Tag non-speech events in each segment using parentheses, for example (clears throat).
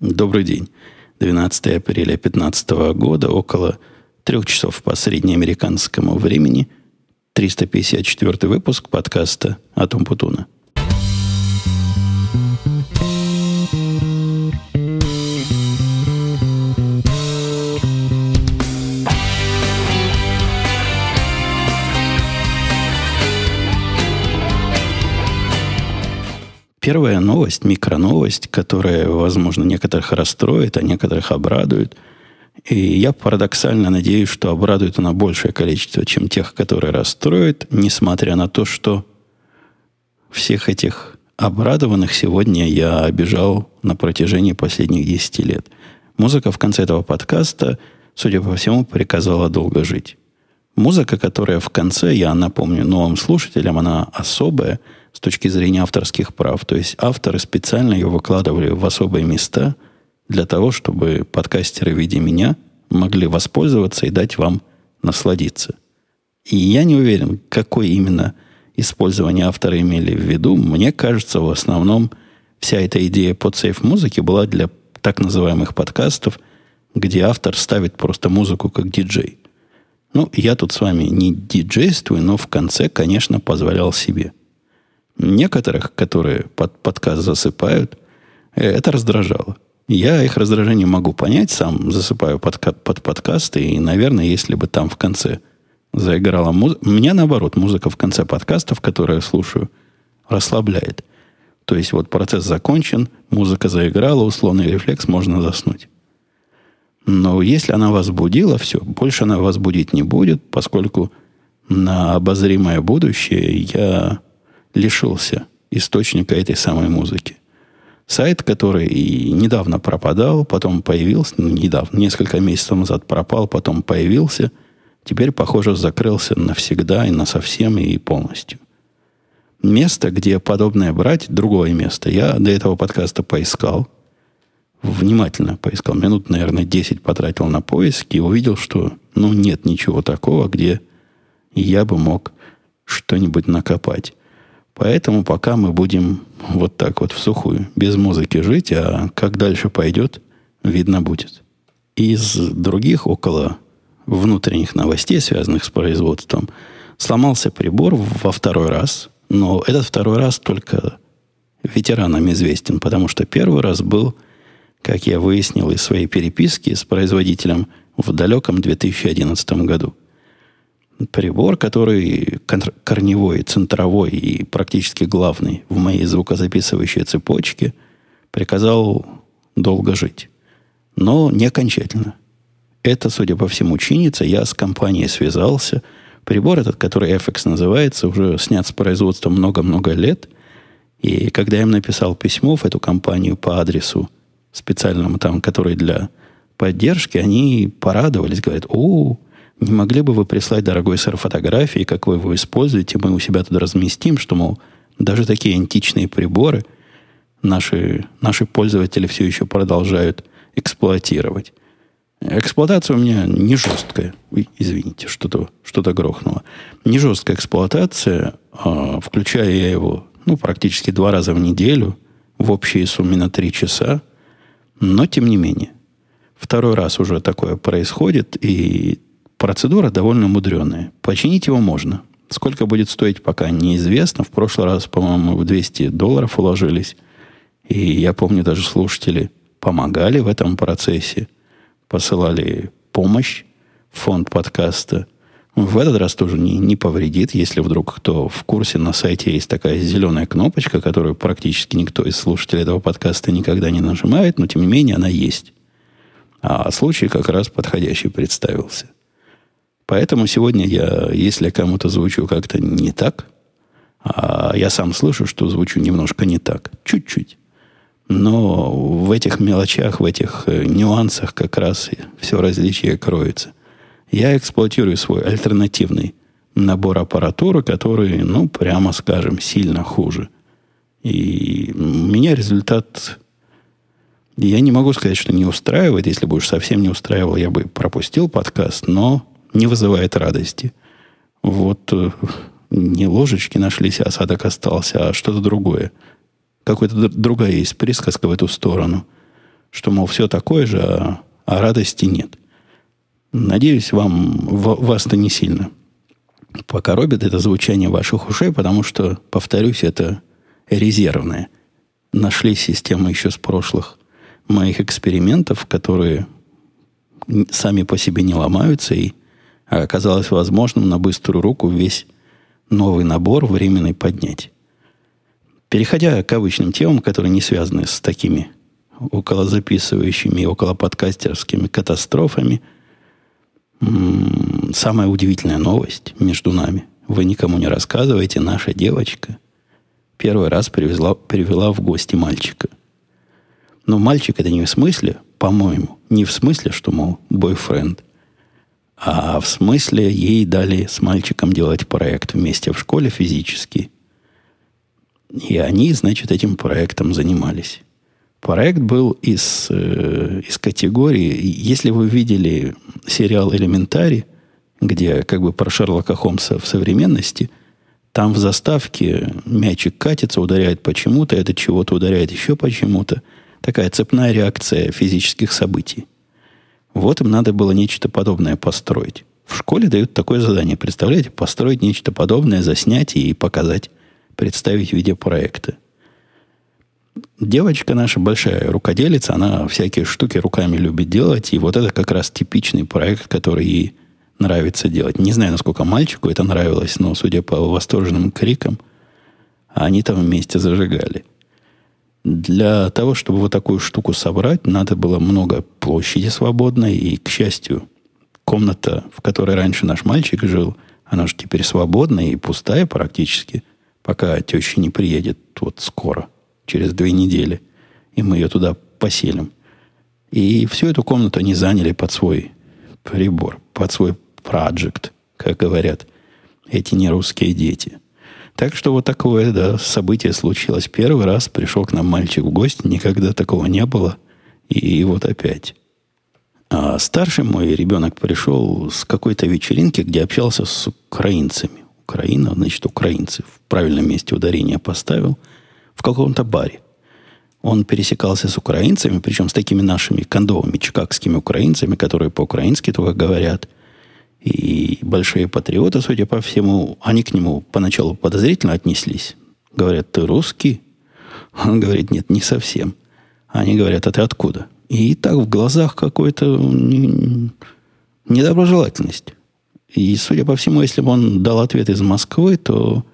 Добрый день. 12 апреля 2015 года, около трех часов по среднеамериканскому времени, 354 выпуск подкаста «Атом Путуна». Первая новость, микроновость, которая, возможно, некоторых расстроит, а некоторых обрадует. И я парадоксально надеюсь, что обрадует она большее количество, чем тех, которые расстроят, несмотря на то, что всех этих обрадованных сегодня я обижал на протяжении последних 10 лет. Музыка в конце этого подкаста, судя по всему, приказала долго жить. Музыка, которая в конце, я напомню новым слушателям, она особая – с точки зрения авторских прав. То есть авторы специально ее выкладывали в особые места для того, чтобы подкастеры в виде меня могли воспользоваться и дать вам насладиться. И я не уверен, какое именно использование авторы имели в виду. Мне кажется, в основном вся эта идея под сейф музыки была для так называемых подкастов, где автор ставит просто музыку как диджей. Ну, я тут с вами не диджействую, но в конце, конечно, позволял себе – Некоторых, которые под подкаст засыпают, это раздражало. Я их раздражение могу понять, сам засыпаю под, под подкасты, и, наверное, если бы там в конце заиграла музыка... Меня, наоборот, музыка в конце подкастов, которую я слушаю, расслабляет. То есть вот процесс закончен, музыка заиграла, условный рефлекс, можно заснуть. Но если она вас будила, все, больше она вас будить не будет, поскольку на обозримое будущее я лишился источника этой самой музыки. Сайт, который и недавно пропадал, потом появился, ну, недавно, несколько месяцев назад пропал, потом появился, теперь, похоже, закрылся навсегда и на совсем и полностью. Место, где подобное брать, другое место, я до этого подкаста поискал, внимательно поискал, минут, наверное, 10 потратил на поиски и увидел, что ну, нет ничего такого, где я бы мог что-нибудь накопать. Поэтому пока мы будем вот так вот в сухую, без музыки жить, а как дальше пойдет, видно будет. Из других около внутренних новостей, связанных с производством, сломался прибор во второй раз, но этот второй раз только ветеранам известен, потому что первый раз был, как я выяснил из своей переписки с производителем в далеком 2011 году – прибор, который корневой, центровой и практически главный в моей звукозаписывающей цепочке, приказал долго жить. Но не окончательно. Это, судя по всему, чинится. Я с компанией связался. Прибор этот, который FX называется, уже снят с производства много-много лет. И когда я им написал письмо в эту компанию по адресу специальному там, который для поддержки, они порадовались, говорят, о, не могли бы вы прислать, дорогой сэр, фотографии, как вы его используете, мы у себя тут разместим, что, мол, даже такие античные приборы наши, наши пользователи все еще продолжают эксплуатировать. Эксплуатация у меня не жесткая. Ой, извините, что-то что грохнуло. Не жесткая эксплуатация, а, включая я его ну, практически два раза в неделю, в общей сумме на три часа. Но, тем не менее, второй раз уже такое происходит, и Процедура довольно мудреная. Починить его можно. Сколько будет стоить, пока неизвестно. В прошлый раз, по-моему, в 200 долларов уложились. И я помню, даже слушатели помогали в этом процессе. Посылали помощь в фонд подкаста. В этот раз тоже не, не повредит, если вдруг кто в курсе, на сайте есть такая зеленая кнопочка, которую практически никто из слушателей этого подкаста никогда не нажимает, но тем не менее она есть. А случай как раз подходящий представился. Поэтому сегодня я, если кому-то звучу как-то не так, а я сам слышу, что звучу немножко не так, чуть-чуть. Но в этих мелочах, в этих э, нюансах как раз все различие кроется. Я эксплуатирую свой альтернативный набор аппаратуры, который, ну, прямо скажем, сильно хуже. И меня результат... Я не могу сказать, что не устраивает. Если бы уж совсем не устраивал, я бы пропустил подкаст. Но не вызывает радости. Вот э, не ложечки нашлись, осадок остался, а что-то другое. Какая-то другая есть присказка в эту сторону. что, мол, все такое же, а, а радости нет. Надеюсь, вам, вас-то не сильно покоробит это звучание ваших ушей, потому что, повторюсь, это резервное. Нашли системы еще с прошлых моих экспериментов, которые сами по себе не ломаются, и оказалось возможным на быструю руку весь новый набор временной поднять. Переходя к обычным темам, которые не связаны с такими около записывающими и около подкастерскими катастрофами, самая удивительная новость между нами. Вы никому не рассказываете, наша девочка первый раз привезла, привела в гости мальчика. Но мальчик это не в смысле, по-моему, не в смысле, что, мол, бойфренд, а в смысле ей дали с мальчиком делать проект вместе в школе физически. И они, значит, этим проектом занимались. Проект был из, э, из категории, если вы видели сериал «Элементарий», где как бы про Шерлока Холмса в современности, там в заставке мячик катится, ударяет почему-то, это чего-то ударяет еще почему-то. Такая цепная реакция физических событий. Вот им надо было нечто подобное построить. В школе дают такое задание, представляете, построить нечто подобное, заснять и показать, представить в виде проекта. Девочка наша большая рукоделица, она всякие штуки руками любит делать, и вот это как раз типичный проект, который ей нравится делать. Не знаю, насколько мальчику это нравилось, но, судя по восторженным крикам, они там вместе зажигали. Для того, чтобы вот такую штуку собрать, надо было много площади свободной, и, к счастью, комната, в которой раньше наш мальчик жил, она же теперь свободная и пустая практически, пока теща не приедет вот скоро, через две недели, и мы ее туда поселим. И всю эту комнату они заняли под свой прибор, под свой project, как говорят эти нерусские дети. Так что вот такое да, событие случилось. Первый раз пришел к нам мальчик в гости, никогда такого не было. И вот опять. А старший мой ребенок пришел с какой-то вечеринки, где общался с украинцами. Украина, значит, украинцы. В правильном месте ударение поставил. В каком-то баре. Он пересекался с украинцами, причем с такими нашими кондовыми чикагскими украинцами, которые по-украински только говорят – и большие патриоты, судя по всему, они к нему поначалу подозрительно отнеслись. Говорят, ты русский? Он говорит, нет, не совсем. Они говорят, а ты откуда? И так в глазах какой-то недоброжелательность. И, судя по всему, если бы он дал ответ из Москвы, то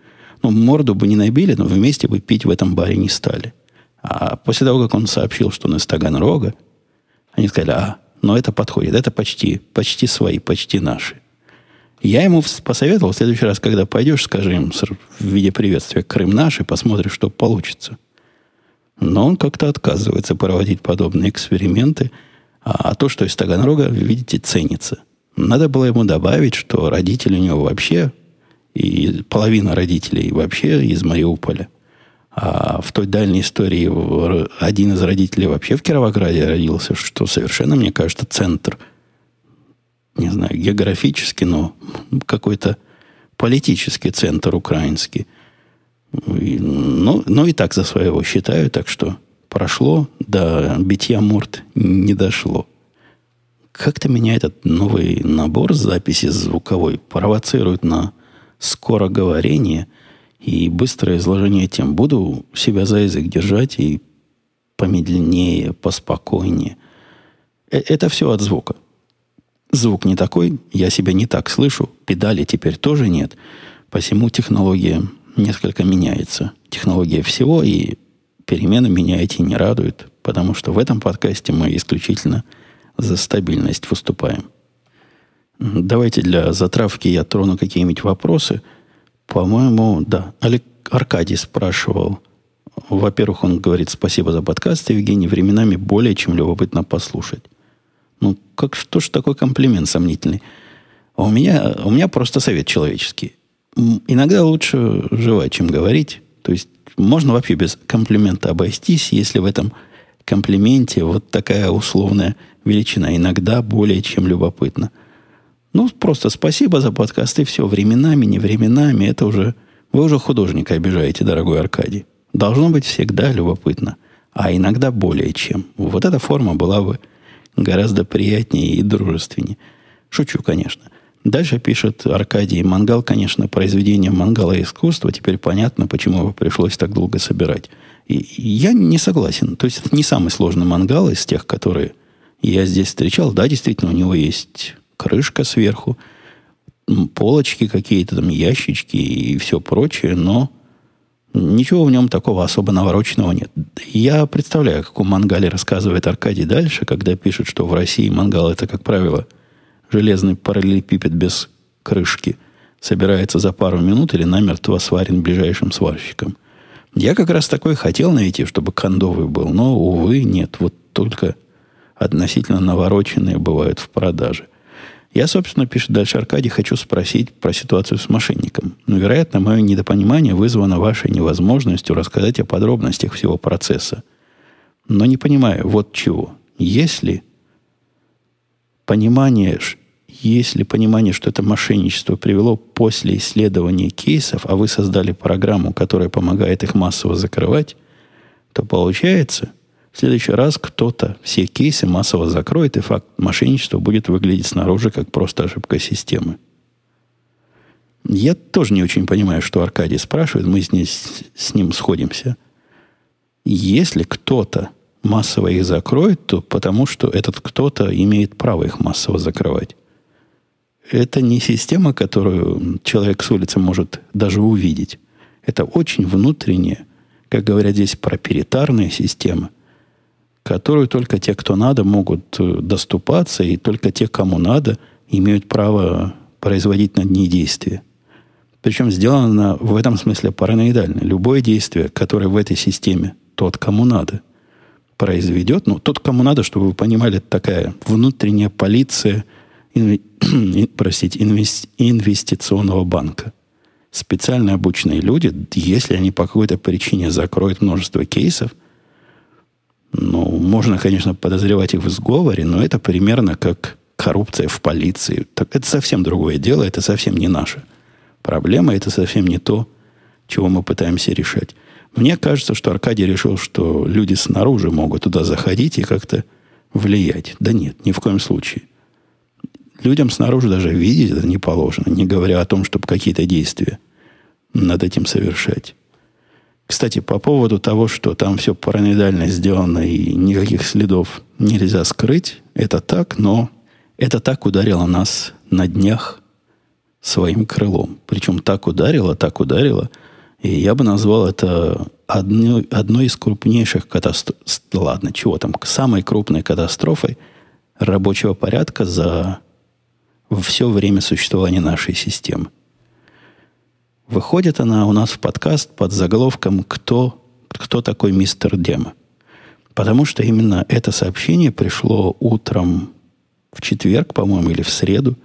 ну, морду бы не набили, но вместе бы пить в этом баре не стали. А после того, как он сообщил, что он из Таганрога, они сказали, а, но это подходит, это почти, почти свои, почти наши. Я ему посоветовал, в следующий раз, когда пойдешь, скажи им в виде приветствия «Крым наш» и посмотришь, что получится. Но он как-то отказывается проводить подобные эксперименты, а то, что из Таганрога, видите, ценится. Надо было ему добавить, что родители у него вообще, и половина родителей вообще из Мариуполя. А в той дальней истории один из родителей вообще в Кировограде родился, что совершенно, мне кажется, центр – не знаю, географически, но какой-то политический центр украинский. И, ну, ну и так за своего считаю, так что прошло, до битья морд не дошло. Как-то меня этот новый набор записи звуковой провоцирует на скороговорение и быстрое изложение тем. Буду себя за язык держать и помедленнее, поспокойнее. Э, это все от звука. Звук не такой, я себя не так слышу, педали теперь тоже нет. Посему технология несколько меняется. Технология всего, и перемены меня эти не радуют, потому что в этом подкасте мы исключительно за стабильность выступаем. Давайте для затравки я трону какие-нибудь вопросы. По-моему, да. Олег Аркадий спрашивал. Во-первых, он говорит спасибо за подкаст, Евгений. Временами более чем любопытно послушать. Ну, как, что ж такой комплимент сомнительный? А у меня, у меня просто совет человеческий. Иногда лучше жевать, чем говорить. То есть можно вообще без комплимента обойтись, если в этом комплименте вот такая условная величина. Иногда более чем любопытно. Ну, просто спасибо за подкаст, и все. Временами, не временами, это уже... Вы уже художника обижаете, дорогой Аркадий. Должно быть всегда любопытно. а иногда более чем. Вот эта форма была бы гораздо приятнее и дружественнее. Шучу, конечно. Дальше пишет Аркадий. Мангал, конечно, произведение мангала искусства. Теперь понятно, почему его пришлось так долго собирать. И я не согласен. То есть это не самый сложный мангал из тех, которые я здесь встречал. Да, действительно, у него есть крышка сверху, полочки какие-то, там ящички и все прочее, но ничего в нем такого особо навороченного нет. Я представляю, о каком мангале рассказывает Аркадий дальше, когда пишет, что в России мангал это, как правило, железный параллелепипед без крышки собирается за пару минут или намертво сварен ближайшим сварщиком. Я как раз такой хотел найти, чтобы кондовый был, но, увы, нет. Вот только относительно навороченные бывают в продаже. Я, собственно, пишет дальше Аркадий, хочу спросить про ситуацию с мошенником. Но, вероятно, мое недопонимание вызвано вашей невозможностью рассказать о подробностях всего процесса. Но не понимаю, вот чего. Если понимание, если понимание, что это мошенничество привело после исследования кейсов, а вы создали программу, которая помогает их массово закрывать, то получается, в следующий раз кто-то все кейсы массово закроет, и факт мошенничества будет выглядеть снаружи как просто ошибка системы. Я тоже не очень понимаю, что Аркадий спрашивает, мы с, ней, с ним сходимся. Если кто-то массово их закроет, то потому что этот кто-то имеет право их массово закрывать. Это не система, которую человек с улицы может даже увидеть. Это очень внутренняя, как говорят здесь, проприетарная система – которую только те, кто надо, могут э, доступаться, и только те, кому надо, имеют право производить над ней действия. Причем сделано в этом смысле параноидально. Любое действие, которое в этой системе тот, кому надо, произведет, ну, тот, кому надо, чтобы вы понимали, это такая внутренняя полиция, инве, (clears throat) простите, инвести, инвестиционного банка. Специально обученные люди, если они по какой-то причине закроют множество кейсов, ну, можно, конечно, подозревать их в сговоре, но это примерно как коррупция в полиции. Так это совсем другое дело, это совсем не наша проблема, это совсем не то, чего мы пытаемся решать. Мне кажется, что Аркадий решил, что люди снаружи могут туда заходить и как-то влиять. Да нет, ни в коем случае. Людям снаружи даже видеть это не положено, не говоря о том, чтобы какие-то действия над этим совершать. Кстати, по поводу того, что там все параноидально сделано и никаких следов нельзя скрыть, это так, но это так ударило нас на днях своим крылом. Причем так ударило, так ударило. И я бы назвал это одной, одной из крупнейших катастроф... Ладно, чего там? Самой крупной катастрофой рабочего порядка за все время существования нашей системы. Выходит она у нас в подкаст под заголовком «Кто, кто такой мистер Дема?». Потому что именно это сообщение пришло утром в четверг, по-моему, или в среду,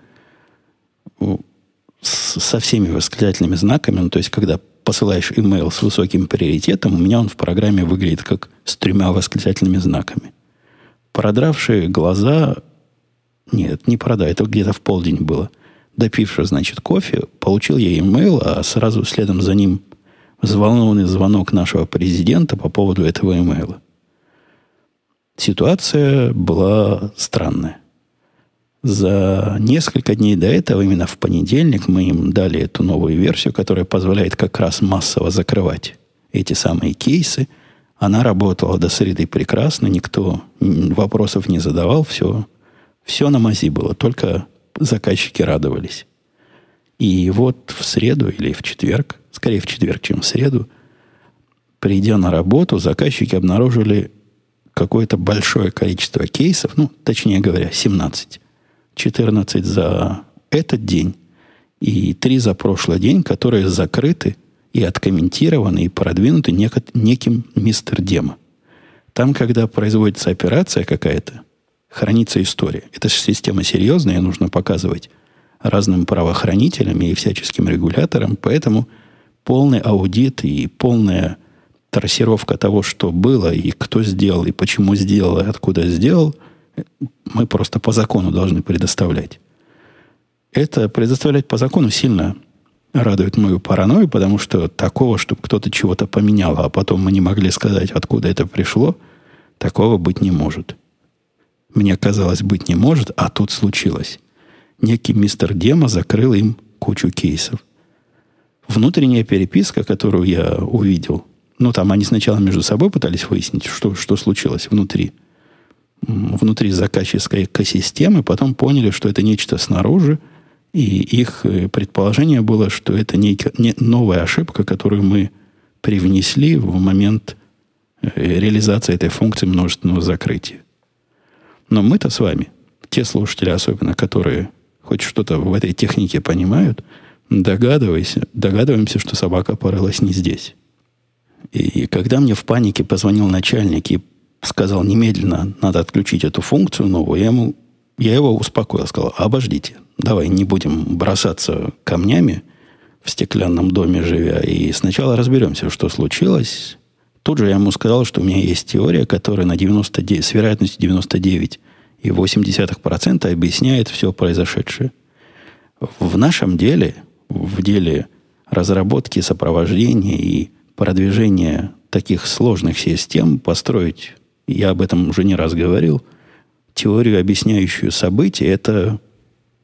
со всеми восклицательными знаками. Ну, то есть, когда посылаешь имейл с высоким приоритетом, у меня он в программе выглядит как с тремя восклицательными знаками. Продравшие глаза... Нет, не продай, это где-то в полдень было – допивший, значит, кофе, получил я имейл, а сразу следом за ним взволнованный звонок нашего президента по поводу этого имейла. Ситуация была странная. За несколько дней до этого, именно в понедельник, мы им дали эту новую версию, которая позволяет как раз массово закрывать эти самые кейсы. Она работала до среды прекрасно, никто вопросов не задавал, все, все на мази было, только заказчики радовались. И вот в среду или в четверг, скорее в четверг, чем в среду, придя на работу, заказчики обнаружили какое-то большое количество кейсов, ну, точнее говоря, 17. 14 за этот день и 3 за прошлый день, которые закрыты и откомментированы и продвинуты неким мистер Дема. Там, когда производится операция какая-то, хранится история. Же система серьезная, нужно показывать разным правоохранителям и всяческим регуляторам, поэтому полный аудит и полная трассировка того, что было, и кто сделал, и почему сделал, и откуда сделал, мы просто по закону должны предоставлять. Это предоставлять по закону сильно радует мою паранойю, потому что такого, чтобы кто-то чего-то поменял, а потом мы не могли сказать, откуда это пришло, такого быть не может. Мне казалось, быть не может, а тут случилось. Некий мистер Дема закрыл им кучу кейсов. Внутренняя переписка, которую я увидел, ну, там они сначала между собой пытались выяснить, что, что случилось внутри. Внутри заказческой экосистемы, потом поняли, что это нечто снаружи, и их э, предположение было, что это не, не новая ошибка, которую мы привнесли в момент э, реализации этой функции множественного закрытия. Но мы-то с вами, те слушатели особенно, которые хоть что-то в этой технике понимают, догадывайся, догадываемся, что собака порылась не здесь. И когда мне в панике позвонил начальник и сказал немедленно, надо отключить эту функцию новую, я, ему, я его успокоил, сказал, обождите, давай не будем бросаться камнями в стеклянном доме живя, и сначала разберемся, что случилось. Тут же я ему сказал, что у меня есть теория, которая на 99, с вероятностью 99 и 0,8% объясняет все произошедшее. В нашем деле, в деле разработки, сопровождения и продвижения таких сложных систем, построить, я об этом уже не раз говорил, теорию, объясняющую события, это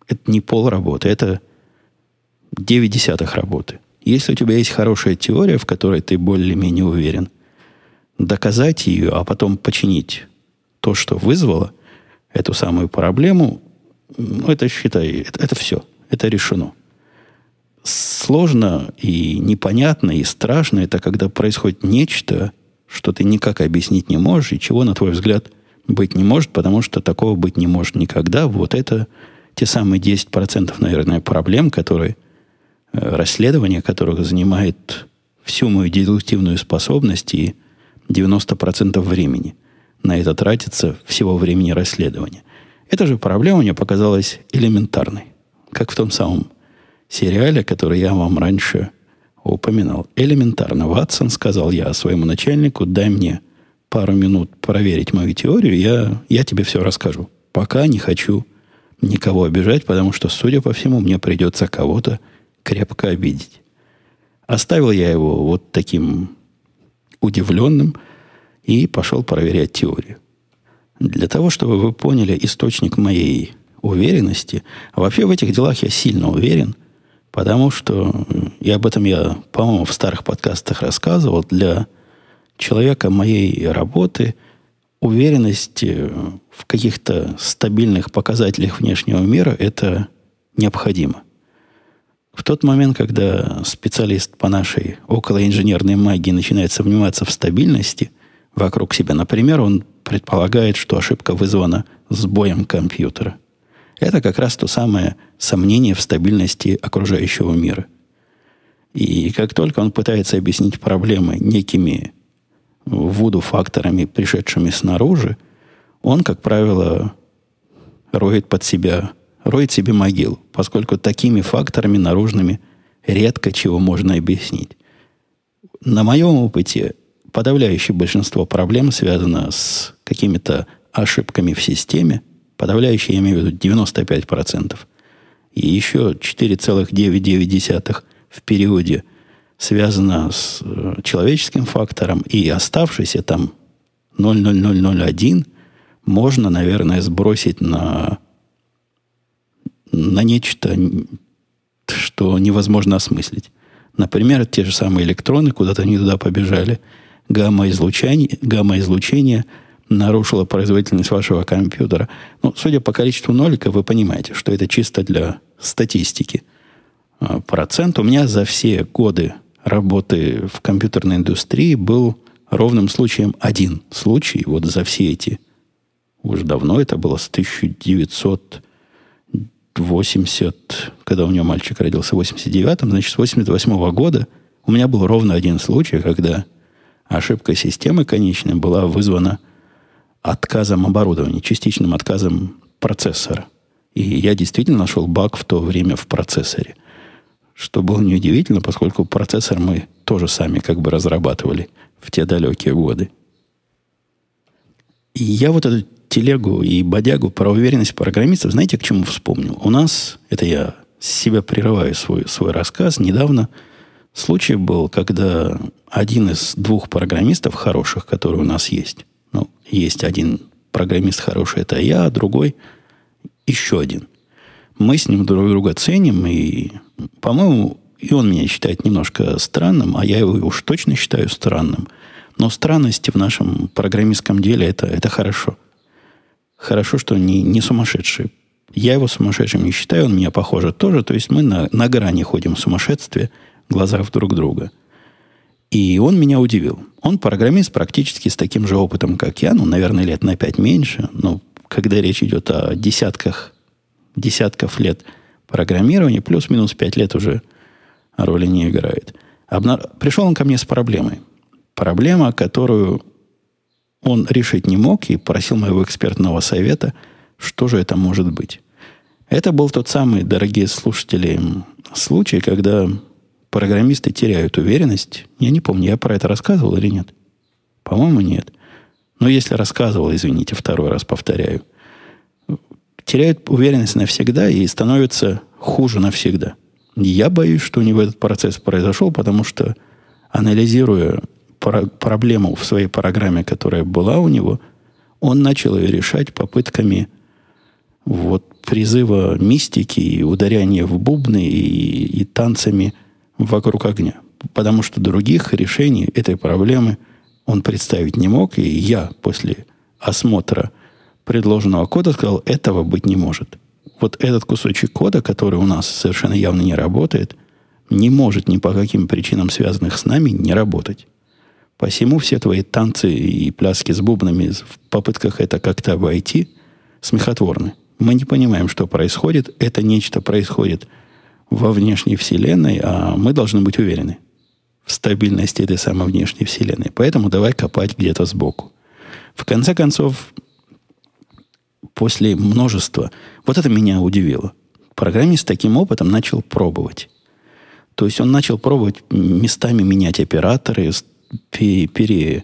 это не пол работы, это 9 десятых работы. Если у тебя есть хорошая теория, в которой ты более-менее уверен, доказать ее, а потом починить то, что вызвало эту самую проблему, ну, это, считай, это, это все. Это решено. Сложно и непонятно, и страшно это, когда происходит нечто, что ты никак объяснить не можешь, и чего, на твой взгляд, быть не может, потому что такого быть не может никогда. Вот это те самые 10%, наверное, проблем, которые, э, расследование которых занимает всю мою дедуктивную способность и 90% времени. На это тратится всего времени расследования. Эта же проблема мне показалась элементарной. Как в том самом сериале, который я вам раньше упоминал. Элементарно. Ватсон сказал я своему начальнику, дай мне пару минут проверить мою теорию, я, я тебе все расскажу. Пока не хочу никого обижать, потому что, судя по всему, мне придется кого-то крепко обидеть. Оставил я его вот таким удивленным и пошел проверять теорию. Для того, чтобы вы поняли источник моей уверенности, вообще в этих делах я сильно уверен, потому что, и об этом я, по-моему, в старых подкастах рассказывал, для человека моей работы – уверенность э, в каких-то стабильных показателях внешнего мира это необходимо. В тот момент, когда специалист по нашей околоинженерной магии начинает сомневаться в стабильности вокруг себя, например, он предполагает, что ошибка вызвана сбоем компьютера. Это как раз то самое сомнение в стабильности окружающего мира. И как только он пытается объяснить проблемы некими вуду факторами, пришедшими снаружи, он, как правило, роет под себя, роет себе могилу, поскольку такими факторами наружными редко чего можно объяснить. На моем опыте подавляющее большинство проблем связано с какими-то ошибками в системе, подавляющее, я имею в виду 95%, и еще 4,99 в периоде связана с э, человеческим фактором, и оставшийся там 0,0001 можно, наверное, сбросить на, на нечто, что невозможно осмыслить. Например, те же самые электроны куда-то не туда побежали. Гамма-излучение, гамма-излучение нарушило производительность вашего компьютера. Ну, судя по количеству ноликов, вы понимаете, что это чисто для статистики. А, процент у меня за все годы работы в компьютерной индустрии был ровным случаем один случай вот за все эти, уже давно это было, с 1980, когда у него мальчик родился в 89-м, значит, с 88 -го года у меня был ровно один случай, когда ошибка системы конечной была вызвана отказом оборудования, частичным отказом процессора. И я действительно нашел баг в то время в процессоре что было неудивительно, поскольку процессор мы тоже сами как бы разрабатывали в те далекие годы. И я вот эту телегу и бодягу про уверенность программистов, знаете, к чему вспомнил? У нас, это я себя прерываю свой, свой рассказ. Недавно случай был, когда один из двух программистов хороших, которые у нас есть, ну, есть один программист хороший, это я, а другой еще один. Мы с ним друг друга ценим, и, по-моему, и он меня считает немножко странным, а я его уж точно считаю странным. Но странности в нашем программистском деле это, это хорошо. Хорошо, что не, не сумасшедший. Я его сумасшедшим не считаю, он меня, похоже, тоже. То есть мы на, на грани ходим сумасшествия в глазах друг друга. И он меня удивил. Он программист практически с таким же опытом, как я, ну, наверное, лет на пять меньше. Но когда речь идет о десятках, десятков лет программирования, плюс-минус пять лет уже роли не играет. Обна... Пришел он ко мне с проблемой. Проблема, которую он решить не мог и просил моего экспертного совета, что же это может быть. Это был тот самый, дорогие слушатели, случай, когда программисты теряют уверенность. Я не помню, я про это рассказывал или нет. По-моему, нет. Но если рассказывал, извините, второй раз повторяю. Теряют уверенность навсегда и становятся хуже навсегда. Я боюсь, что у него этот процесс произошел, потому что, анализируя проблему в своей программе, которая была у него, он начал ее решать попытками вот, призыва мистики и ударяния в бубны и, и танцами вокруг огня. Потому что других решений этой проблемы он представить не мог. И я после осмотра предложенного кода сказал, этого быть не может. Вот этот кусочек кода, который у нас совершенно явно не работает, не может ни по каким причинам, связанных с нами, не работать. Посему все твои танцы и пляски с бубнами в попытках это как-то обойти смехотворны. Мы не понимаем, что происходит. Это нечто происходит во внешней вселенной, а мы должны быть уверены в стабильности этой самой внешней вселенной. Поэтому давай копать где-то сбоку. В конце концов, после множества... Вот это меня удивило. Программист с таким опытом начал пробовать. То есть он начал пробовать местами менять операторы, пере, пере,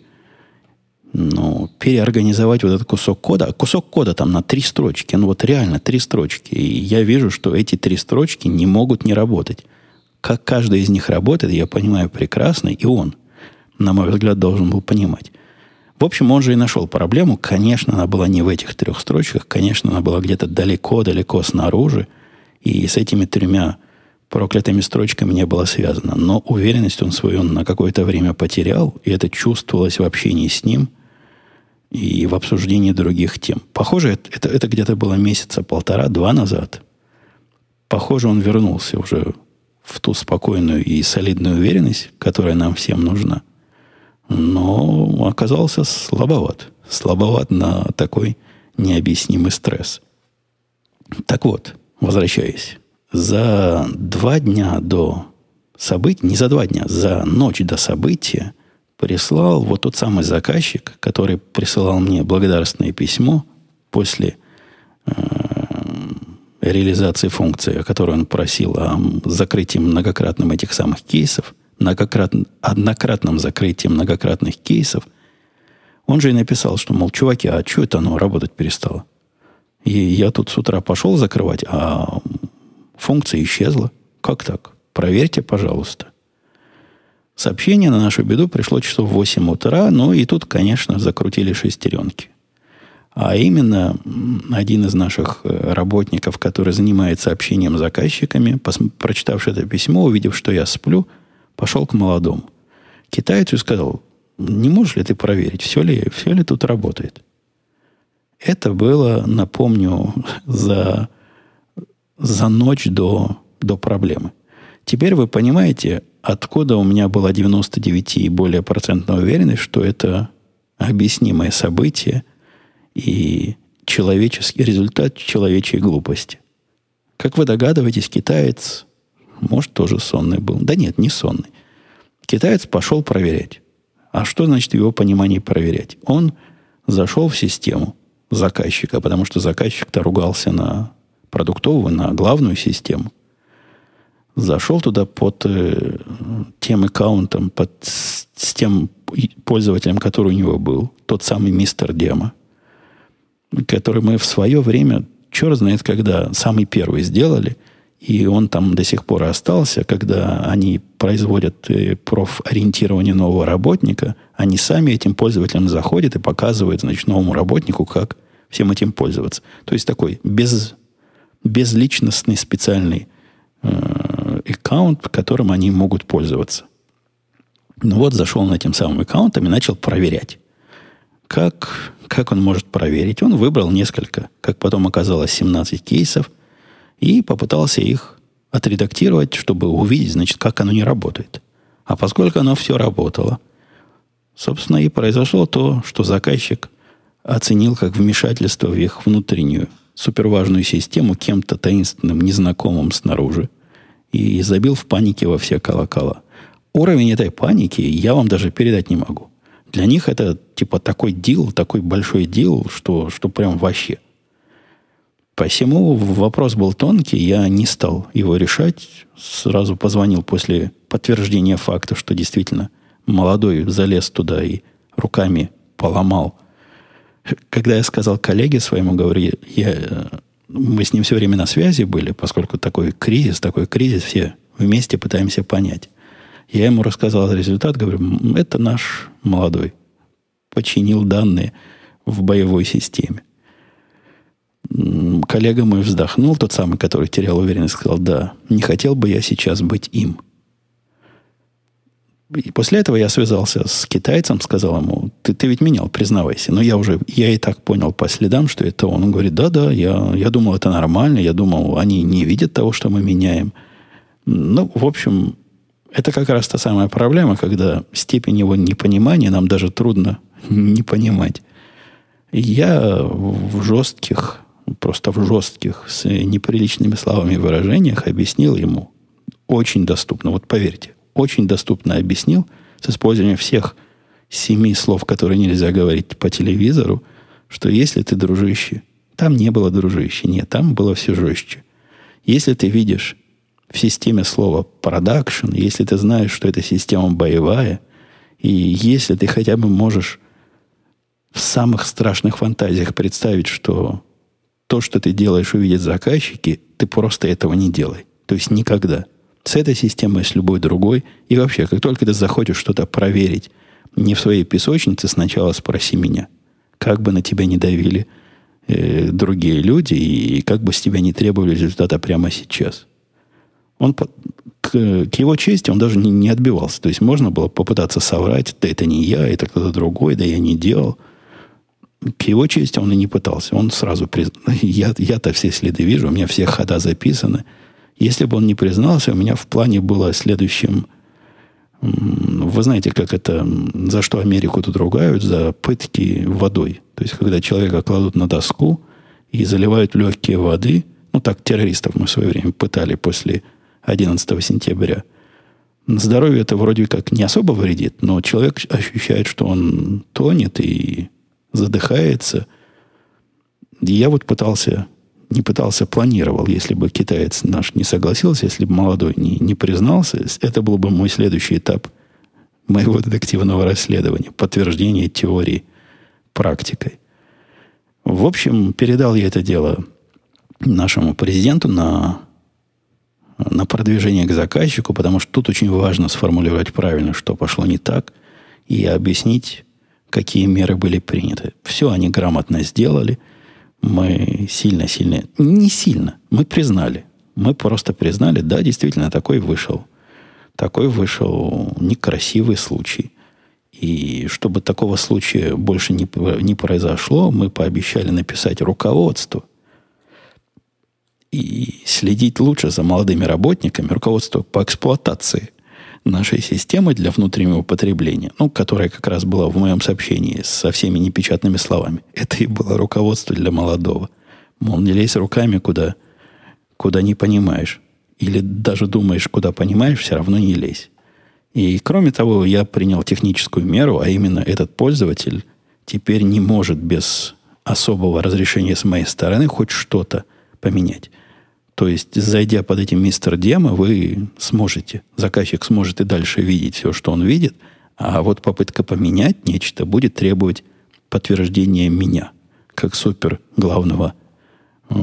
ну, переорганизовать вот этот кусок кода. Кусок кода там на три строчки. Ну вот реально три строчки. И я вижу, что эти три строчки не могут не работать. Как каждая из них работает, я понимаю прекрасно, и он, на мой взгляд, должен был понимать. В общем, он же и нашел проблему. Конечно, она была не в этих трех строчках. Конечно, она была где-то далеко-далеко снаружи. И с этими тремя проклятыми строчками не было связано. Но уверенность он свою на какое-то время потерял, и это чувствовалось в общении с ним и в обсуждении других тем. Похоже, это, это, где-то было месяца полтора-два назад. Похоже, он вернулся уже в ту спокойную и солидную уверенность, которая нам всем нужна. Но оказался слабоват. Слабоват на такой необъяснимый стресс. Так вот, возвращаясь за два дня до события, не за два дня, за ночь до события прислал вот тот самый заказчик, который присылал мне благодарственное письмо после э, реализации функции, о которой он просил, о закрытии многократным этих самых кейсов, многократ, однократном закрытии многократных кейсов, он же и написал, что, мол, чуваки, а что это оно работать перестало? И я тут с утра пошел закрывать, а Функция исчезла. Как так? Проверьте, пожалуйста. Сообщение на нашу беду пришло часов в 8 утра, ну и тут, конечно, закрутили шестеренки. А именно один из наших э, работников, который занимается общением с заказчиками, пос- прочитавший это письмо, увидев, что я сплю, пошел к молодому. Китайцу и сказал, не можешь ли ты проверить, все ли, все ли тут работает? Это было, напомню, (laughs) за за ночь до, до проблемы. Теперь вы понимаете, откуда у меня была 99 и более процентная уверенность, что это объяснимое событие и человеческий результат человечьей глупости. Как вы догадываетесь, китаец, может, тоже сонный был. Да нет, не сонный. Китаец пошел проверять. А что значит его понимании проверять? Он зашел в систему заказчика, потому что заказчик-то ругался на продуктовую на главную систему. Зашел туда под э, тем аккаунтом, под, с, с тем пользователем, который у него был, тот самый мистер Дема, который мы в свое время, черт знает когда, самый первый сделали, и он там до сих пор остался, когда они производят э, профориентирование нового работника, они сами этим пользователям заходят и показывают, значит, новому работнику, как всем этим пользоваться. То есть такой без, безличностный специальный э, аккаунт, которым они могут пользоваться. Ну вот, зашел на этим самым аккаунтом и начал проверять. Как, как он может проверить? Он выбрал несколько, как потом оказалось, 17 кейсов – и попытался их отредактировать, чтобы увидеть, значит, как оно не работает. А поскольку оно все работало, собственно, и произошло то, что заказчик оценил как вмешательство в их внутреннюю суперважную систему кем-то таинственным, незнакомым снаружи, и забил в панике во все колокола. Уровень этой паники я вам даже передать не могу. Для них это типа такой дил, такой большой дил, что, что прям вообще – Посему вопрос был тонкий, я не стал его решать. Сразу позвонил после подтверждения факта, что действительно молодой залез туда и руками поломал. Когда я сказал коллеге своему, говорю, я, мы с ним все время на связи были, поскольку такой кризис, такой кризис, все вместе пытаемся понять. Я ему рассказал результат, говорю, это наш молодой. Починил данные в боевой системе коллега мой вздохнул, тот самый, который терял уверенность, сказал, да, не хотел бы я сейчас быть им. И после этого я связался с китайцем, сказал ему, ты, ты ведь менял, признавайся. Но я уже, я и так понял по следам, что это он. Он говорит, да-да, я, я думал, это нормально, я думал, они не видят того, что мы меняем. Ну, в общем, это как раз та самая проблема, когда степень его непонимания нам даже трудно (laughs) не понимать. Я в жестких просто в жестких, с неприличными словами и выражениях объяснил ему очень доступно, вот поверьте, очень доступно объяснил с использованием всех семи слов, которые нельзя говорить по телевизору, что если ты дружище, там не было дружище, нет, там было все жестче. Если ты видишь в системе слова продакшн, если ты знаешь, что эта система боевая, и если ты хотя бы можешь в самых страшных фантазиях представить, что то, что ты делаешь, увидят заказчики, ты просто этого не делай. То есть никогда. С этой системой, с любой другой. И вообще, как только ты захочешь что-то проверить не в своей песочнице, сначала спроси меня. Как бы на тебя не давили э, другие люди, и как бы с тебя не требовали результата прямо сейчас. Он к, к его чести он даже не, не отбивался. То есть можно было попытаться соврать, да это не я, это кто-то другой, да я не делал – к его чести он и не пытался. Он сразу признал. (laughs) Я, я-то все следы вижу, у меня все хода записаны. Если бы он не признался, у меня в плане было следующим... Вы знаете, как это... За что Америку тут ругают? За пытки водой. То есть, когда человека кладут на доску и заливают легкие воды, ну, так террористов мы в свое время пытали после 11 сентября. Здоровью это вроде как не особо вредит, но человек ощущает, что он тонет и задыхается. Я вот пытался, не пытался, планировал, если бы китаец наш не согласился, если бы молодой не, не признался, это был бы мой следующий этап моего детективного расследования, подтверждение теории практикой. В общем, передал я это дело нашему президенту на, на продвижение к заказчику, потому что тут очень важно сформулировать правильно, что пошло не так, и объяснить какие меры были приняты. Все они грамотно сделали. Мы сильно-сильно... Не сильно. Мы признали. Мы просто признали, да, действительно, такой вышел. Такой вышел некрасивый случай. И чтобы такого случая больше не, не произошло, мы пообещали написать руководству и следить лучше за молодыми работниками, руководство по эксплуатации нашей системы для внутреннего потребления, ну, которая как раз была в моем сообщении со всеми непечатными словами. Это и было руководство для молодого. Мол, не лезь руками куда, куда не понимаешь. Или даже думаешь, куда понимаешь, все равно не лезь. И кроме того, я принял техническую меру, а именно этот пользователь теперь не может без особого разрешения с моей стороны хоть что-то поменять. То есть, зайдя под этим мистер Демо, вы сможете, заказчик сможет и дальше видеть все, что он видит, а вот попытка поменять нечто будет требовать подтверждения меня, как супер главного э,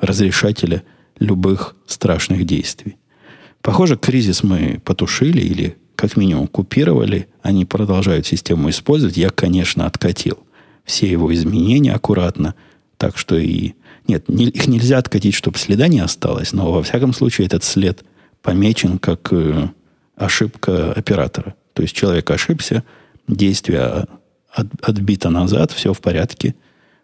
разрешателя любых страшных действий. Похоже, кризис мы потушили или как минимум купировали. Они продолжают систему использовать. Я, конечно, откатил все его изменения аккуратно. Так что и... Нет, не, их нельзя откатить, чтобы следа не осталось, но во всяком случае этот след помечен как э, ошибка оператора. То есть человек ошибся, действие от, отбито назад, все в порядке,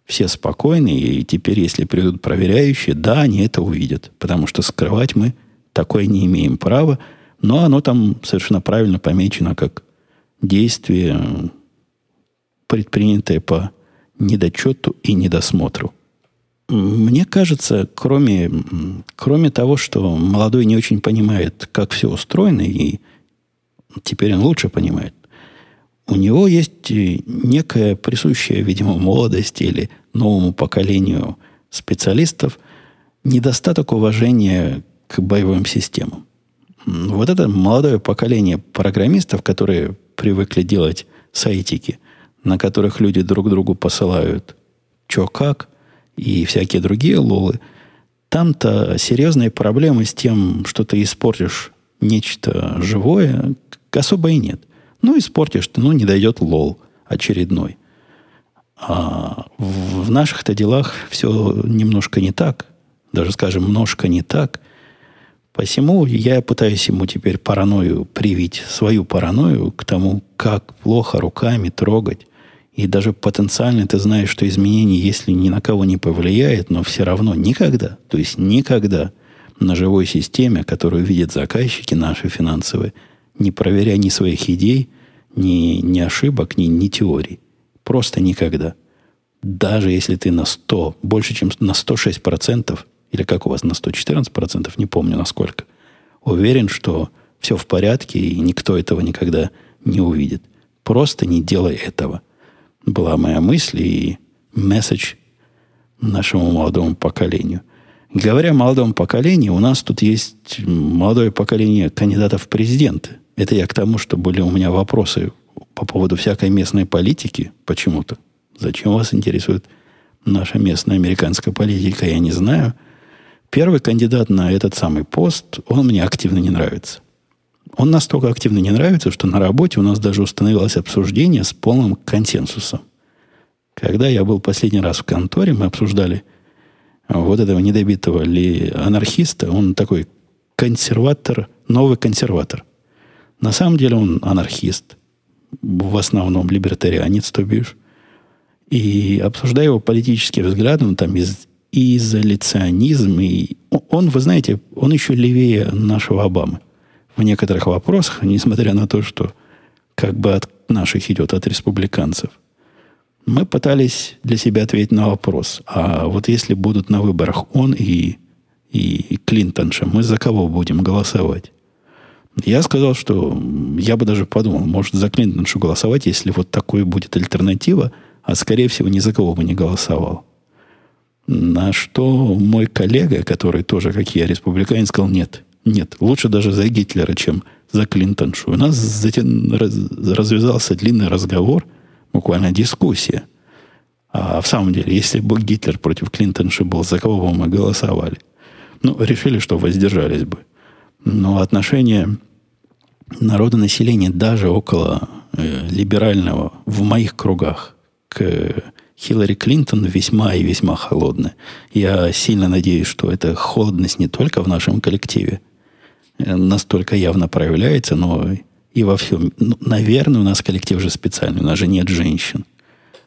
все спокойны, и теперь, если придут проверяющие, да, они это увидят, потому что скрывать мы такое не имеем права, но оно там совершенно правильно помечено как действие, предпринятое по недочету и недосмотру. Мне кажется, кроме, кроме того, что молодой не очень понимает, как все устроено, и теперь он лучше понимает, у него есть некая присущая, видимо, молодости или новому поколению специалистов недостаток уважения к боевым системам. Вот это молодое поколение программистов, которые привыкли делать сайтики, на которых люди друг другу посылают чё как и всякие другие лолы, там-то серьезные проблемы с тем, что ты испортишь нечто живое, особо и нет. Ну, испортишь ты, ну, не дойдет лол очередной. А в, наших-то делах все немножко не так. Даже, скажем, немножко не так. Посему я пытаюсь ему теперь паранойю привить, свою паранойю к тому, как плохо руками трогать. И даже потенциально ты знаешь, что изменение, если ни на кого не повлияет, но все равно никогда, то есть никогда на живой системе, которую видят заказчики наши финансовые, не проверяя ни своих идей, ни, ни ошибок, ни, ни теорий. Просто никогда. Даже если ты на 100, больше, чем на 106%, или как у вас, на 114%, не помню насколько, уверен, что все в порядке, и никто этого никогда не увидит. Просто не делай этого. Была моя мысль и месседж нашему молодому поколению. Говоря о молодом поколении, у нас тут есть молодое поколение кандидатов в президенты. Это я к тому, что были у меня вопросы по поводу всякой местной политики почему-то. Зачем вас интересует наша местная американская политика, я не знаю. Первый кандидат на этот самый пост, он мне активно не нравится. Он настолько активно не нравится, что на работе у нас даже установилось обсуждение с полным консенсусом. Когда я был последний раз в конторе, мы обсуждали вот этого недобитого ли анархиста. Он такой консерватор, новый консерватор. На самом деле он анархист, в основном либертарианец, то бишь. И обсуждая его политические взгляды, он там из изоляционизм. И он, вы знаете, он еще левее нашего Обамы в некоторых вопросах, несмотря на то, что как бы от наших идет, от республиканцев. Мы пытались для себя ответить на вопрос, а вот если будут на выборах он и, и Клинтонша, мы за кого будем голосовать? Я сказал, что я бы даже подумал, может, за Клинтоншу голосовать, если вот такой будет альтернатива, а скорее всего ни за кого бы не голосовал. На что мой коллега, который тоже, как я, республиканец, сказал, нет, нет, лучше даже за Гитлера, чем за Клинтоншу. У нас затем раз, развязался длинный разговор, буквально дискуссия. А в самом деле, если бы Гитлер против Клинтонши был, за кого бы мы голосовали? Ну, решили, что воздержались бы. Но отношение народонаселения даже около э, либерального в моих кругах к Хиллари Клинтон весьма и весьма холодная. Я сильно надеюсь, что эта холодность не только в нашем коллективе настолько явно проявляется, но и во всем. Ну, наверное, у нас коллектив же специальный, у нас же нет женщин.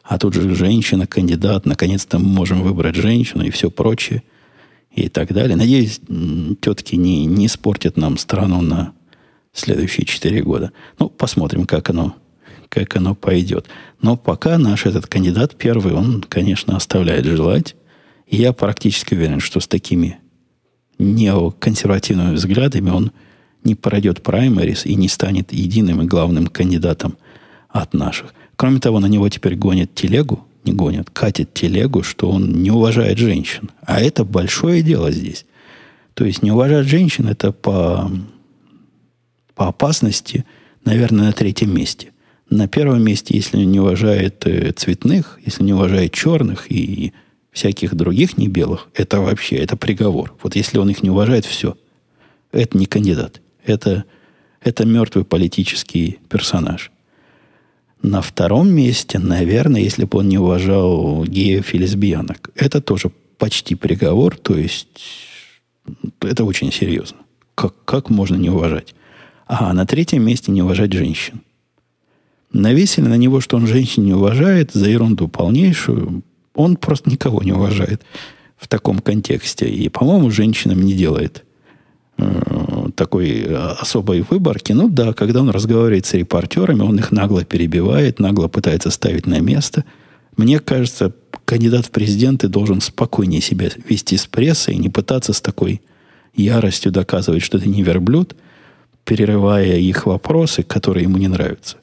А тут же женщина, кандидат, наконец-то мы можем выбрать женщину и все прочее. И так далее. Надеюсь, тетки не, не испортят нам страну на следующие четыре года. Ну, посмотрим, как оно как оно пойдет. Но пока наш этот кандидат первый, он, конечно, оставляет желать. Я практически уверен, что с такими неоконсервативными взглядами он не пройдет праймерис и не станет единым и главным кандидатом от наших. Кроме того, на него теперь гонят телегу, не гонят, катят телегу, что он не уважает женщин. А это большое дело здесь. То есть не уважать женщин это по, по опасности, наверное, на третьем месте на первом месте, если не уважает э, цветных, если не уважает черных и всяких других не белых, это вообще, это приговор. Вот если он их не уважает, все. Это не кандидат. Это, это мертвый политический персонаж. На втором месте, наверное, если бы он не уважал геев и лесбиянок, это тоже почти приговор, то есть это очень серьезно. Как, как можно не уважать? А на третьем месте не уважать женщин. Навесили на него, что он женщин не уважает, за ерунду полнейшую. Он просто никого не уважает в таком контексте. И, по-моему, женщинам не делает э, такой э, особой выборки. Ну да, когда он разговаривает с репортерами, он их нагло перебивает, нагло пытается ставить на место. Мне кажется, кандидат в президенты должен спокойнее себя вести с прессой и не пытаться с такой яростью доказывать, что ты не верблюд, перерывая их вопросы, которые ему не нравятся.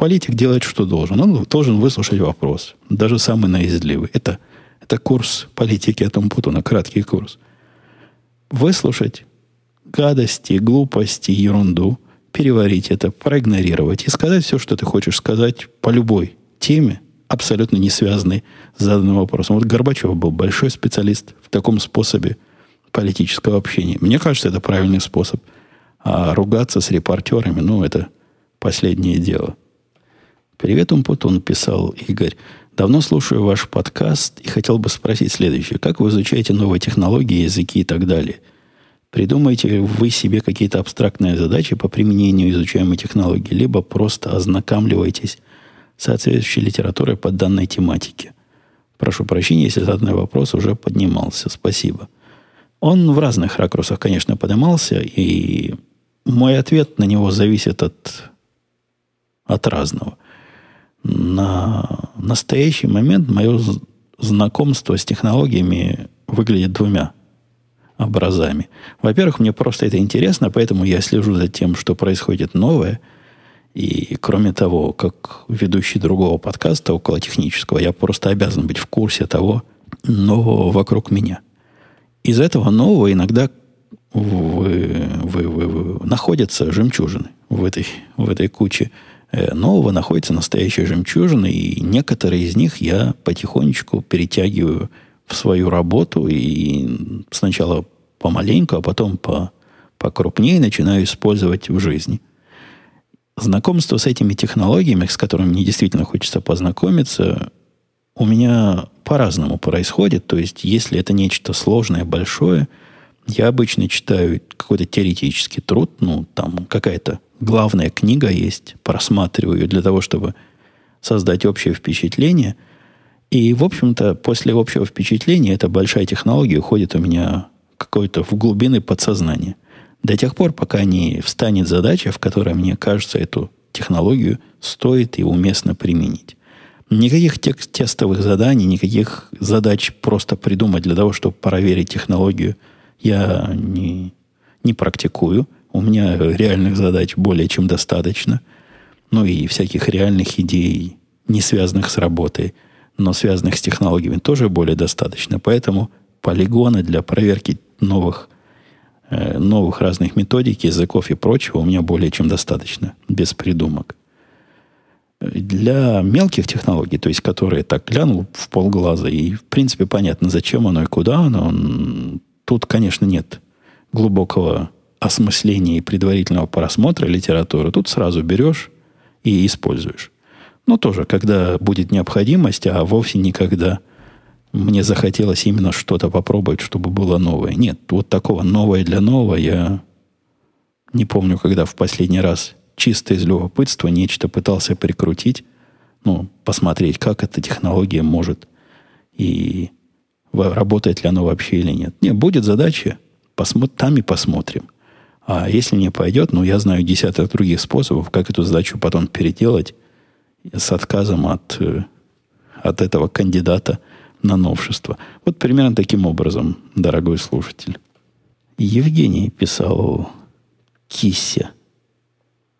Политик делает, что должен. Он должен выслушать вопрос, даже самый наездливый. Это, это курс политики от Умпутуна, краткий курс. Выслушать гадости, глупости, ерунду, переварить это, проигнорировать и сказать все, что ты хочешь сказать по любой теме, абсолютно не связанной с заданным вопросом. Вот Горбачев был большой специалист в таком способе политического общения. Мне кажется, это правильный способ. А ругаться с репортерами, ну, это последнее дело. Привет, Умпутун, писал Игорь. Давно слушаю ваш подкаст и хотел бы спросить следующее. Как вы изучаете новые технологии, языки и так далее? Придумаете вы себе какие-то абстрактные задачи по применению изучаемой технологии, либо просто ознакомливаетесь с соответствующей литературой по данной тематике? Прошу прощения, если заданный вопрос уже поднимался. Спасибо. Он в разных ракурсах, конечно, поднимался, и мой ответ на него зависит от, от разного. На настоящий момент мое знакомство с технологиями выглядит двумя образами. Во-первых, мне просто это интересно, поэтому я слежу за тем, что происходит новое. И кроме того, как ведущий другого подкаста около технического, я просто обязан быть в курсе того нового вокруг меня. Из этого нового иногда вы, вы, вы, вы, находятся жемчужины в этой, в этой куче нового находятся настоящие жемчужины, и некоторые из них я потихонечку перетягиваю в свою работу и сначала помаленьку, а потом по, покрупнее начинаю использовать в жизни. Знакомство с этими технологиями, с которыми мне действительно хочется познакомиться, у меня по-разному происходит. То есть, если это нечто сложное, большое – я обычно читаю какой-то теоретический труд, ну, там какая-то главная книга есть, просматриваю для того, чтобы создать общее впечатление. И, в общем-то, после общего впечатления эта большая технология уходит у меня какой-то в глубины подсознания. До тех пор, пока не встанет задача, в которой, мне кажется, эту технологию стоит и уместно применить. Никаких тестовых заданий, никаких задач просто придумать для того, чтобы проверить технологию – я не, не практикую. У меня реальных задач более чем достаточно. Ну и всяких реальных идей, не связанных с работой, но связанных с технологиями, тоже более достаточно. Поэтому полигоны для проверки новых, э, новых разных методик, языков и прочего у меня более чем достаточно, без придумок. Для мелких технологий, то есть которые так глянул в полглаза, и в принципе понятно, зачем оно и куда оно, Тут, конечно, нет глубокого осмысления и предварительного просмотра литературы. Тут сразу берешь и используешь. Но тоже, когда будет необходимость, а вовсе никогда мне захотелось именно что-то попробовать, чтобы было новое. Нет, вот такого новое для нового я не помню, когда в последний раз чисто из любопытства нечто пытался прикрутить, ну, посмотреть, как эта технология может и работает ли оно вообще или нет. Не, будет задача, посмотр, там и посмотрим. А если не пойдет, ну, я знаю десяток других способов, как эту задачу потом переделать с отказом от, э, от этого кандидата на новшество. Вот примерно таким образом, дорогой слушатель. Евгений писал Кися.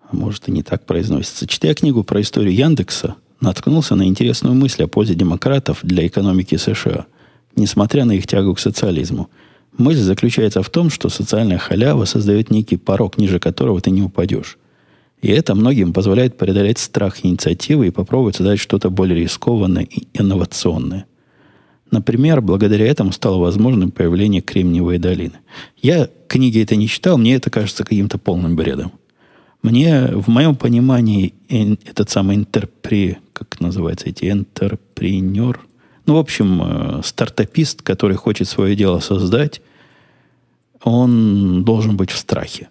А может, и не так произносится. Читая книгу про историю Яндекса, наткнулся на интересную мысль о пользе демократов для экономики США – несмотря на их тягу к социализму. Мысль заключается в том, что социальная халява создает некий порог, ниже которого ты не упадешь. И это многим позволяет преодолеть страх инициативы и попробовать создать что-то более рискованное и инновационное. Например, благодаря этому стало возможным появление Кремниевой долины. Я книги это не читал, мне это кажется каким-то полным бредом. Мне, в моем понимании, этот самый интерпри, как называется эти, интерпренер, ну, в общем, э, стартапист, который хочет свое дело создать, он должен быть в страхе.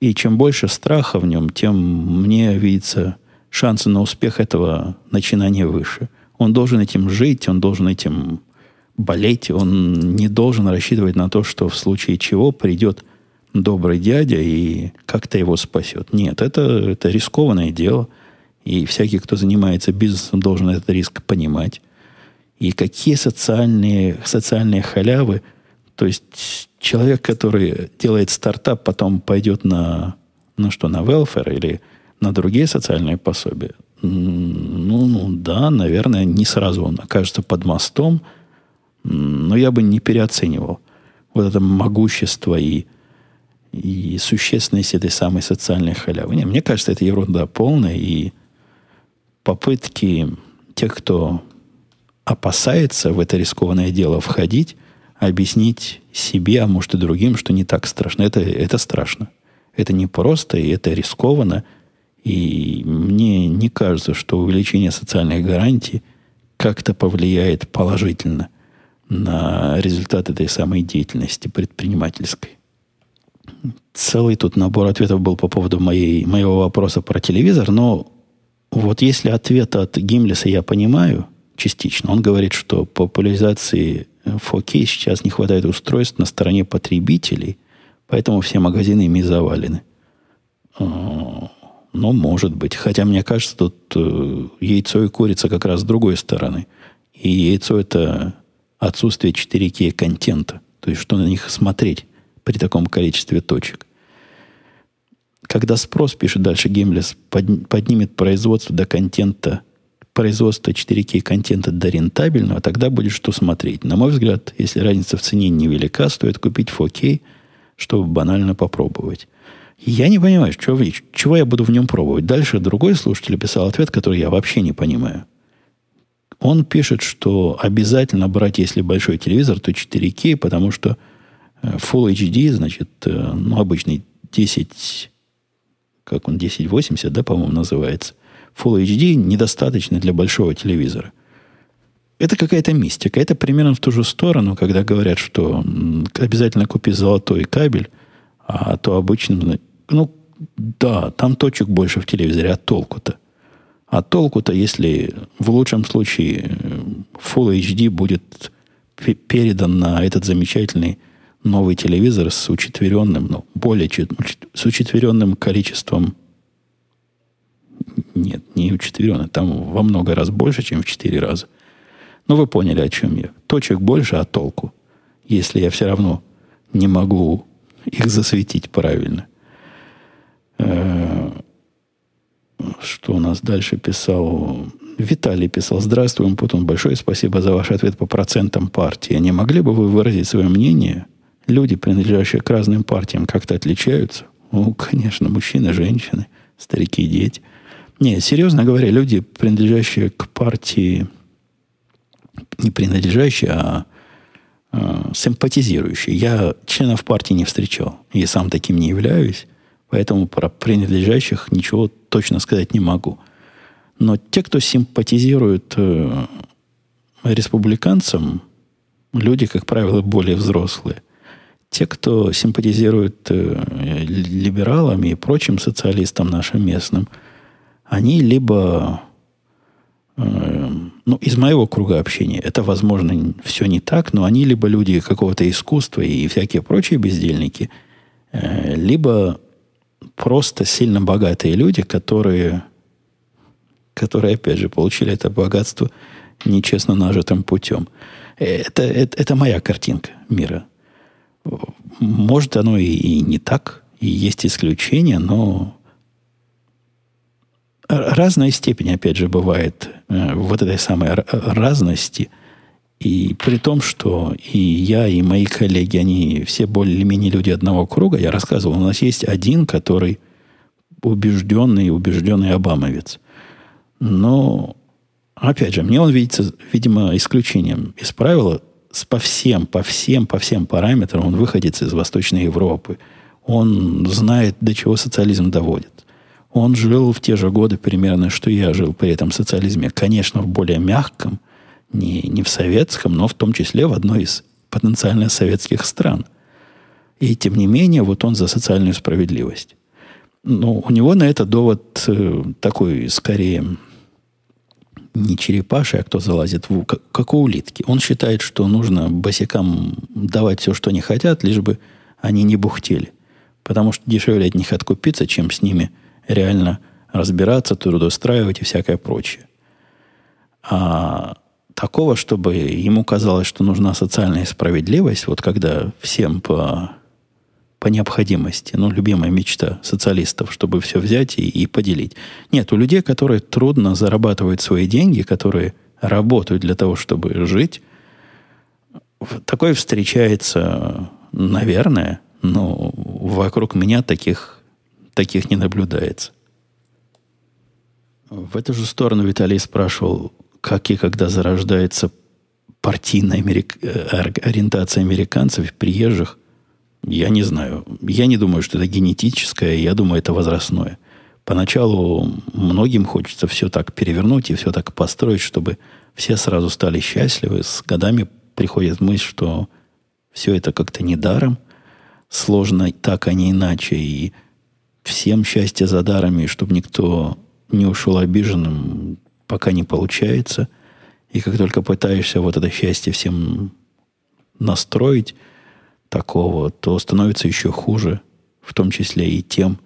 И чем больше страха в нем, тем мне видится шансы на успех этого начинания выше. Он должен этим жить, он должен этим болеть, он не должен рассчитывать на то, что в случае чего придет добрый дядя и как-то его спасет. Нет, это, это рискованное дело. И всякий, кто занимается бизнесом, должен этот риск понимать. И какие социальные, социальные халявы. То есть человек, который делает стартап, потом пойдет на, ну что, на welfare или на другие социальные пособия. Ну, ну да, наверное, не сразу он окажется под мостом, но я бы не переоценивал вот это могущество и, и существенность этой самой социальной халявы. Не, мне кажется, это ерунда полная, и попытки тех, кто опасается в это рискованное дело входить, объяснить себе, а может и другим, что не так страшно. Это, это страшно. Это не просто, и это рискованно. И мне не кажется, что увеличение социальных гарантий как-то повлияет положительно на результат этой самой деятельности предпринимательской. Целый тут набор ответов был по поводу моей, моего вопроса про телевизор, но вот если ответ от Гимлиса я понимаю частично, он говорит, что популяризации 4K сейчас не хватает устройств на стороне потребителей, поэтому все магазины ими завалены. А, ну, может быть. Хотя, мне кажется, тут э, яйцо и курица как раз с другой стороны. И яйцо – это отсутствие 4К контента. То есть, что на них смотреть при таком количестве точек. Когда спрос, пишет дальше Гемлес, под, поднимет производство до контента, производство 4К контента до рентабельного, тогда будет что смотреть. На мой взгляд, если разница в цене невелика, стоит купить 4К, чтобы банально попробовать. Я не понимаю, что, чего я буду в нем пробовать. Дальше другой слушатель писал ответ, который я вообще не понимаю. Он пишет, что обязательно брать, если большой телевизор, то 4К, потому что э, Full HD, значит, э, ну, обычный 10, как он, 1080, да, по-моему, называется. Full HD недостаточно для большого телевизора. Это какая-то мистика. Это примерно в ту же сторону, когда говорят, что обязательно купи золотой кабель, а то обычным... Ну, да, там точек больше в телевизоре, а толку-то? А толку-то, если в лучшем случае э, Full HD будет передан на этот замечательный новый телевизор с учетверенным, ну, более с учетверенным количеством нет, не учетверенный, там во много раз больше, чем в четыре раза. Но вы поняли, о чем я. Точек больше, а толку? Если я все равно не могу их засветить правильно. Э, что у нас дальше писал? Виталий писал, здравствуй, Путун, большое спасибо за ваш ответ по процентам партии. Не могли бы вы выразить свое мнение? Люди, принадлежащие к разным партиям, как-то отличаются? Ну, конечно, мужчины, женщины, старики, дети. Не, серьезно говоря, люди, принадлежащие к партии, не принадлежащие, а э, симпатизирующие. Я членов партии не встречал. И сам таким не являюсь. Поэтому про принадлежащих ничего точно сказать не могу. Но те, кто симпатизирует э, республиканцам, люди, как правило, более взрослые. Те, кто симпатизирует э, либералам и прочим социалистам нашим местным, они либо, э, ну, из моего круга общения, это, возможно, все не так, но они либо люди какого-то искусства и всякие прочие бездельники, э, либо просто сильно богатые люди, которые, которые опять же, получили это богатство нечестно нажитым путем. Это, это, это моя картинка мира. Может, оно и, и не так, и есть исключения, но разная степень, опять же, бывает э, вот этой самой разности – и при том, что и я, и мои коллеги, они все более-менее люди одного круга, я рассказывал, у нас есть один, который убежденный, убежденный обамовец. Но Опять же, мне он видится, видимо, исключением из правила. По всем, по всем, по всем параметрам он выходит из Восточной Европы. Он знает, до чего социализм доводит. Он жил в те же годы примерно, что я жил при этом социализме. Конечно, в более мягком, не, не в советском, но в том числе в одной из потенциально советских стран. И тем не менее, вот он за социальную справедливость. Но у него на это довод э, такой, скорее, не черепаший, а кто залазит в как, как у улитки. Он считает, что нужно босикам давать все, что они хотят, лишь бы они не бухтели. Потому что дешевле от них откупиться, чем с ними реально разбираться, трудоустраивать и всякое прочее. А такого, чтобы ему казалось, что нужна социальная справедливость, вот когда всем по по необходимости. Ну, любимая мечта социалистов, чтобы все взять и, и поделить. Нет, у людей, которые трудно зарабатывают свои деньги, которые работают для того, чтобы жить, такое встречается, наверное, но вокруг меня таких, таких не наблюдается. В эту же сторону Виталий спрашивал, как и когда зарождается партийная америк... Э, ориентация американцев, приезжих – я не знаю. Я не думаю, что это генетическое, я думаю, это возрастное. Поначалу многим хочется все так перевернуть и все так построить, чтобы все сразу стали счастливы. С годами приходит мысль, что все это как-то недаром, сложно так, а не иначе, и всем счастье за даром, и чтобы никто не ушел обиженным, пока не получается. И как только пытаешься вот это счастье всем настроить, такого, то становится еще хуже, в том числе и тем,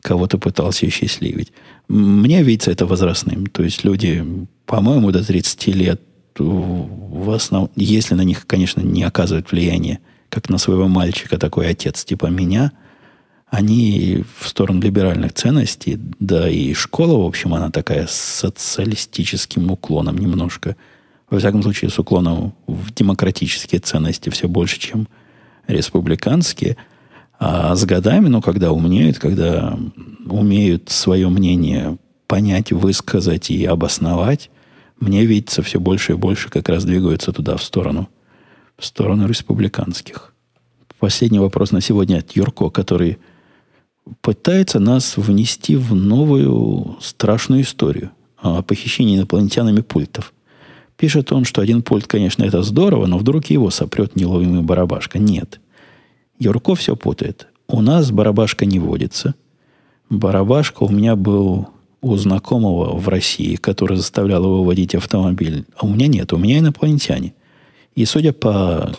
кого ты пытался счастливить. Мне видится это возрастным. То есть люди, по-моему, до 30 лет, в основном, если на них, конечно, не оказывают влияние, как на своего мальчика такой отец типа меня, они в сторону либеральных ценностей, да и школа, в общем, она такая с социалистическим уклоном немножко, во всяком случае, с уклоном в демократические ценности все больше, чем республиканские, а с годами, ну, когда умнеют, когда умеют свое мнение понять, высказать и обосновать, мне видится все больше и больше как раз двигаются туда, в сторону, в сторону республиканских. Последний вопрос на сегодня от Юрко, который пытается нас внести в новую страшную историю о похищении инопланетянами пультов. Пишет он, что один пульт, конечно, это здорово, но вдруг его сопрет неловимый барабашка. Нет. Юрко все путает. У нас барабашка не водится. Барабашка у меня был у знакомого в России, который заставлял его водить автомобиль. А у меня нет, у меня инопланетяне. И судя по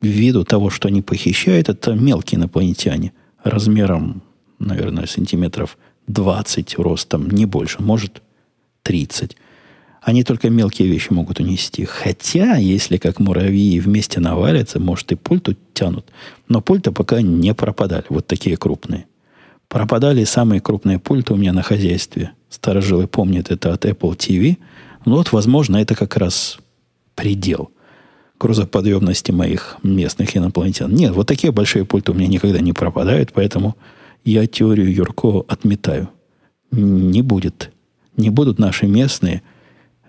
виду того, что они похищают, это мелкие инопланетяне. Размером, наверное, сантиметров 20 ростом, не больше, может 30. Они только мелкие вещи могут унести. Хотя, если как муравьи вместе навалятся, может и пульт тянут. Но пульты пока не пропадали. Вот такие крупные. Пропадали самые крупные пульты у меня на хозяйстве. Старожилы помнят это от Apple TV. Ну вот, возможно, это как раз предел грузоподъемности моих местных инопланетян. Нет, вот такие большие пульты у меня никогда не пропадают, поэтому я теорию Юрко отметаю. Не будет. Не будут наши местные –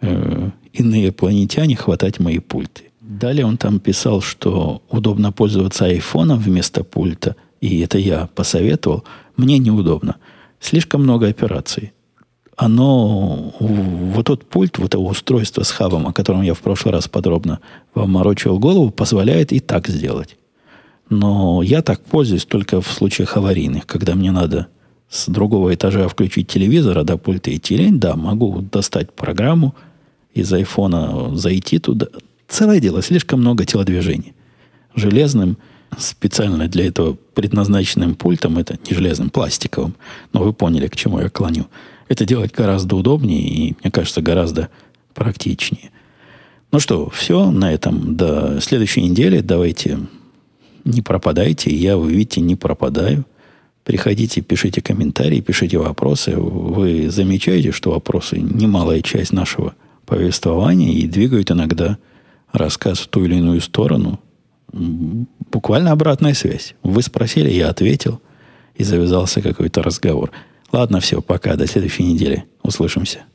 э, иные хватать мои пульты. Далее он там писал, что удобно пользоваться айфоном вместо пульта, и это я посоветовал. Мне неудобно. Слишком много операций. Оно, вот тот пульт, вот это устройство с хабом, о котором я в прошлый раз подробно вам морочил голову, позволяет и так сделать. Но я так пользуюсь только в случаях аварийных, когда мне надо с другого этажа включить телевизор, а до пульта идти лень, да, могу достать программу – из айфона зайти туда. Целое дело, слишком много телодвижений. Железным, специально для этого предназначенным пультом, это не железным, пластиковым, но вы поняли, к чему я клоню. Это делать гораздо удобнее и, мне кажется, гораздо практичнее. Ну что, все на этом. До следующей недели. Давайте не пропадайте. Я, вы видите, не пропадаю. Приходите, пишите комментарии, пишите вопросы. Вы замечаете, что вопросы немалая часть нашего повествования и двигают иногда рассказ в ту или иную сторону. Буквально обратная связь. Вы спросили, я ответил, и завязался какой-то разговор. Ладно, все, пока, до следующей недели. Услышимся.